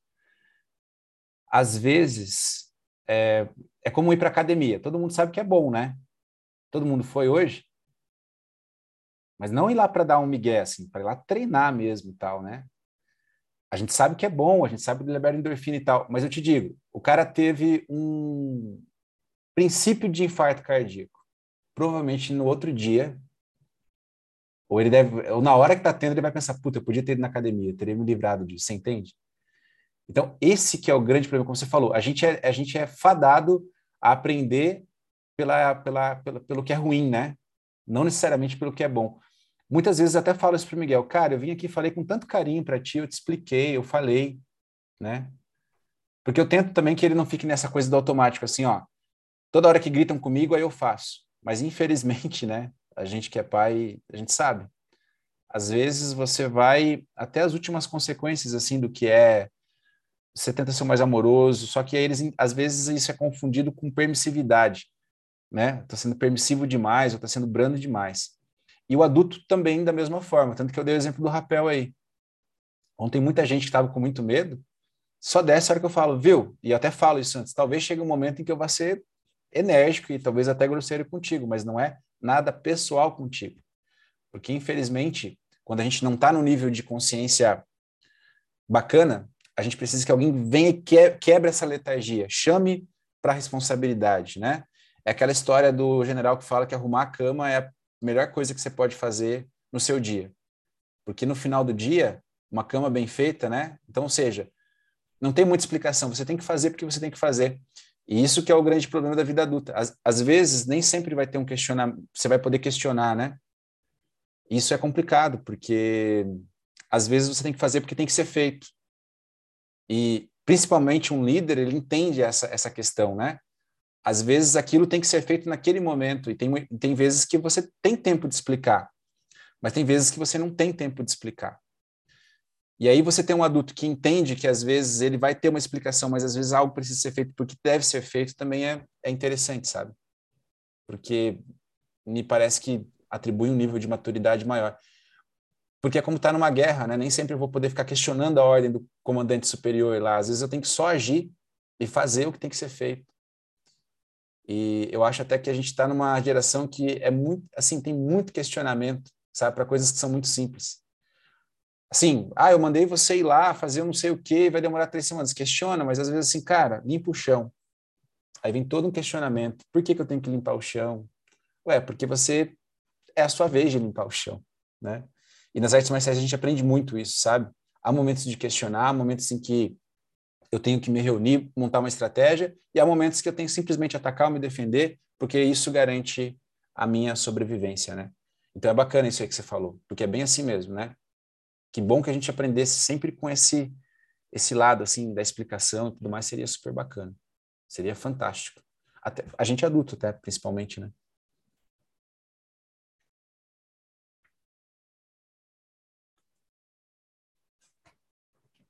S1: Às vezes, é, é como ir para academia. Todo mundo sabe que é bom, né? Todo mundo foi hoje? Mas não ir lá para dar um migué, assim, para ir lá treinar mesmo e tal, né? A gente sabe que é bom, a gente sabe que libera endorfina e tal, mas eu te digo, o cara teve um princípio de infarto cardíaco. Provavelmente no outro dia, ou ele deve, ou na hora que tá tendo, ele vai pensar, puta, eu podia ter ido na academia, teria me livrado disso, você entende? Então, esse que é o grande problema, como você falou, a gente é, a gente é fadado a aprender pela, pela, pela, pelo que é ruim, né? Não necessariamente pelo que é bom. Muitas vezes até falo isso para o Miguel, cara, eu vim aqui falei com tanto carinho para ti, eu te expliquei, eu falei, né? Porque eu tento também que ele não fique nessa coisa do automático, assim, ó, toda hora que gritam comigo, aí eu faço. Mas infelizmente, né, a gente que é pai, a gente sabe. Às vezes você vai até as últimas consequências assim do que é você tenta ser mais amoroso, só que eles às vezes isso é confundido com permissividade, né? Tá sendo permissivo demais ou tá sendo brando demais. E o adulto também da mesma forma, tanto que eu dei o exemplo do rapel aí. Ontem muita gente que estava com muito medo, só dessa hora que eu falo, viu? E até falo isso antes, talvez chegue um momento em que eu vá ser enérgico e talvez até grosseiro contigo, mas não é nada pessoal contigo. Porque, infelizmente, quando a gente não está no nível de consciência bacana, a gente precisa que alguém venha e quebre essa letargia, chame para responsabilidade, né? É aquela história do general que fala que arrumar a cama é a melhor coisa que você pode fazer no seu dia. Porque no final do dia, uma cama bem feita, né? Então, ou seja, não tem muita explicação, você tem que fazer porque você tem que fazer. E isso que é o grande problema da vida adulta. Às, às vezes, nem sempre vai ter um questionamento, você vai poder questionar, né? Isso é complicado, porque às vezes você tem que fazer porque tem que ser feito. E principalmente um líder, ele entende essa, essa questão, né? Às vezes aquilo tem que ser feito naquele momento, e tem, tem vezes que você tem tempo de explicar, mas tem vezes que você não tem tempo de explicar. E aí você tem um adulto que entende que às vezes ele vai ter uma explicação, mas às vezes algo precisa ser feito porque deve ser feito, também é, é interessante, sabe? Porque me parece que atribui um nível de maturidade maior. Porque é como estar tá numa guerra, né? Nem sempre eu vou poder ficar questionando a ordem do comandante superior lá. Às vezes eu tenho que só agir e fazer o que tem que ser feito. E eu acho até que a gente está numa geração que é muito, assim, tem muito questionamento, sabe, para coisas que são muito simples assim, ah, eu mandei você ir lá fazer não sei o que, vai demorar três semanas. Questiona, mas às vezes assim, cara, limpa o chão. Aí vem todo um questionamento. Por que, que eu tenho que limpar o chão? Ué, porque você é a sua vez de limpar o chão, né? E nas artes marciais a gente aprende muito isso, sabe? Há momentos de questionar, há momentos em que eu tenho que me reunir, montar uma estratégia, e há momentos que eu tenho simplesmente atacar ou me defender, porque isso garante a minha sobrevivência, né? Então é bacana isso aí que você falou, porque é bem assim mesmo, né? que bom que a gente aprendesse sempre com esse esse lado assim da explicação e tudo mais seria super bacana. Seria fantástico. Até a gente adulto até principalmente, né?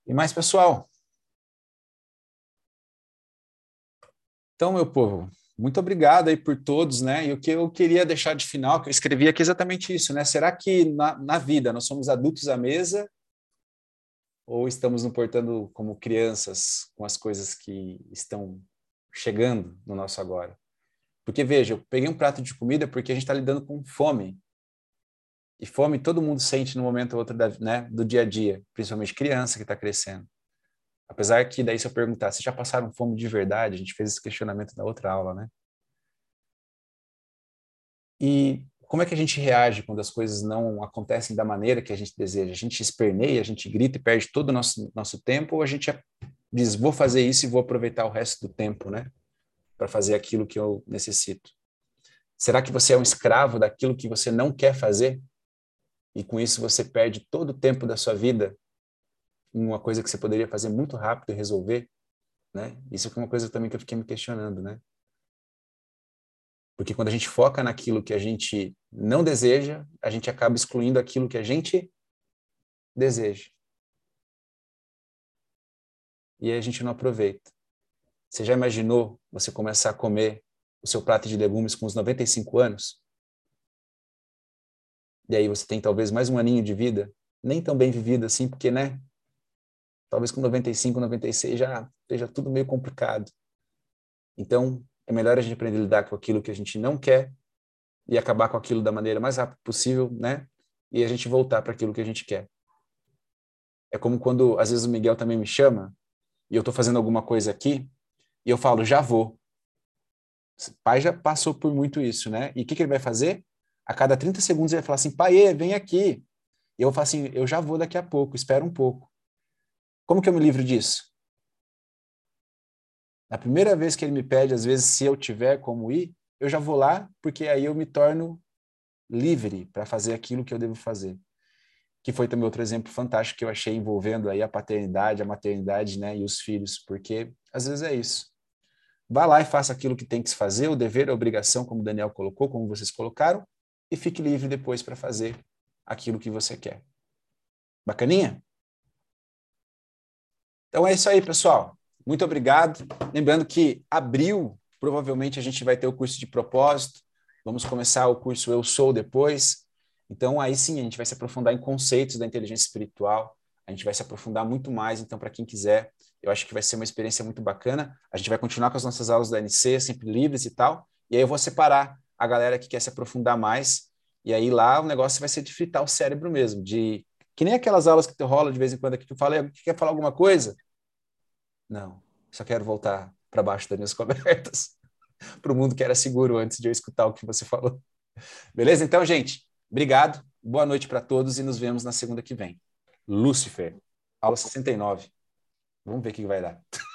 S1: E mais pessoal. Então, meu povo, muito obrigado aí por todos, né? E o que eu queria deixar de final, que eu escrevi aqui é exatamente isso, né? Será que na, na vida nós somos adultos à mesa ou estamos nos portando como crianças com as coisas que estão chegando no nosso agora? Porque veja, eu peguei um prato de comida porque a gente está lidando com fome. E fome todo mundo sente no momento ou outro da, né, do dia a dia, principalmente criança que está crescendo. Apesar que daí se eu perguntar, vocês já passaram fome de verdade? A gente fez esse questionamento na outra aula, né? E como é que a gente reage quando as coisas não acontecem da maneira que a gente deseja? A gente esperneia, a gente grita e perde todo o nosso, nosso tempo, ou a gente diz, vou fazer isso e vou aproveitar o resto do tempo, né? Para fazer aquilo que eu necessito. Será que você é um escravo daquilo que você não quer fazer? E com isso você perde todo o tempo da sua vida uma coisa que você poderia fazer muito rápido e resolver, né? Isso é uma coisa também que eu fiquei me questionando, né? Porque quando a gente foca naquilo que a gente não deseja, a gente acaba excluindo aquilo que a gente deseja. E aí a gente não aproveita. Você já imaginou você começar a comer o seu prato de legumes com os 95 anos? E aí você tem talvez mais um aninho de vida, nem tão bem vivido assim, porque, né, talvez com 95, 96 já esteja tudo meio complicado. Então, é melhor a gente aprender a lidar com aquilo que a gente não quer e acabar com aquilo da maneira mais rápida possível, né? E a gente voltar para aquilo que a gente quer. É como quando, às vezes, o Miguel também me chama e eu estou fazendo alguma coisa aqui e eu falo, já vou. Pai já passou por muito isso, né? E o que, que ele vai fazer? A cada 30 segundos ele vai falar assim, pai, vem aqui. E eu falo assim, eu já vou daqui a pouco, espera um pouco. Como que eu me livro disso? Na primeira vez que ele me pede, às vezes, se eu tiver como ir, eu já vou lá, porque aí eu me torno livre para fazer aquilo que eu devo fazer. Que foi também outro exemplo fantástico que eu achei envolvendo aí a paternidade, a maternidade, né, e os filhos, porque às vezes é isso. Vá lá e faça aquilo que tem que se fazer, o dever, a obrigação, como o Daniel colocou, como vocês colocaram, e fique livre depois para fazer aquilo que você quer. Bacaninha? Então é isso aí, pessoal. Muito obrigado. Lembrando que abril, provavelmente a gente vai ter o curso de propósito. Vamos começar o curso Eu Sou depois. Então aí sim a gente vai se aprofundar em conceitos da inteligência espiritual. A gente vai se aprofundar muito mais. Então para quem quiser, eu acho que vai ser uma experiência muito bacana. A gente vai continuar com as nossas aulas da NC, sempre livres e tal. E aí eu vou separar a galera que quer se aprofundar mais. E aí lá o negócio vai ser de fritar o cérebro mesmo, de que nem aquelas aulas que tu rola de vez em quando aqui, tu fala, quer falar alguma coisa? Não, só quero voltar para baixo das minhas cobertas, para o mundo que era seguro antes de eu escutar o que você falou. Beleza? Então, gente, obrigado, boa noite para todos e nos vemos na segunda que vem. Lúcifer, aula 69. Vamos ver o que vai dar.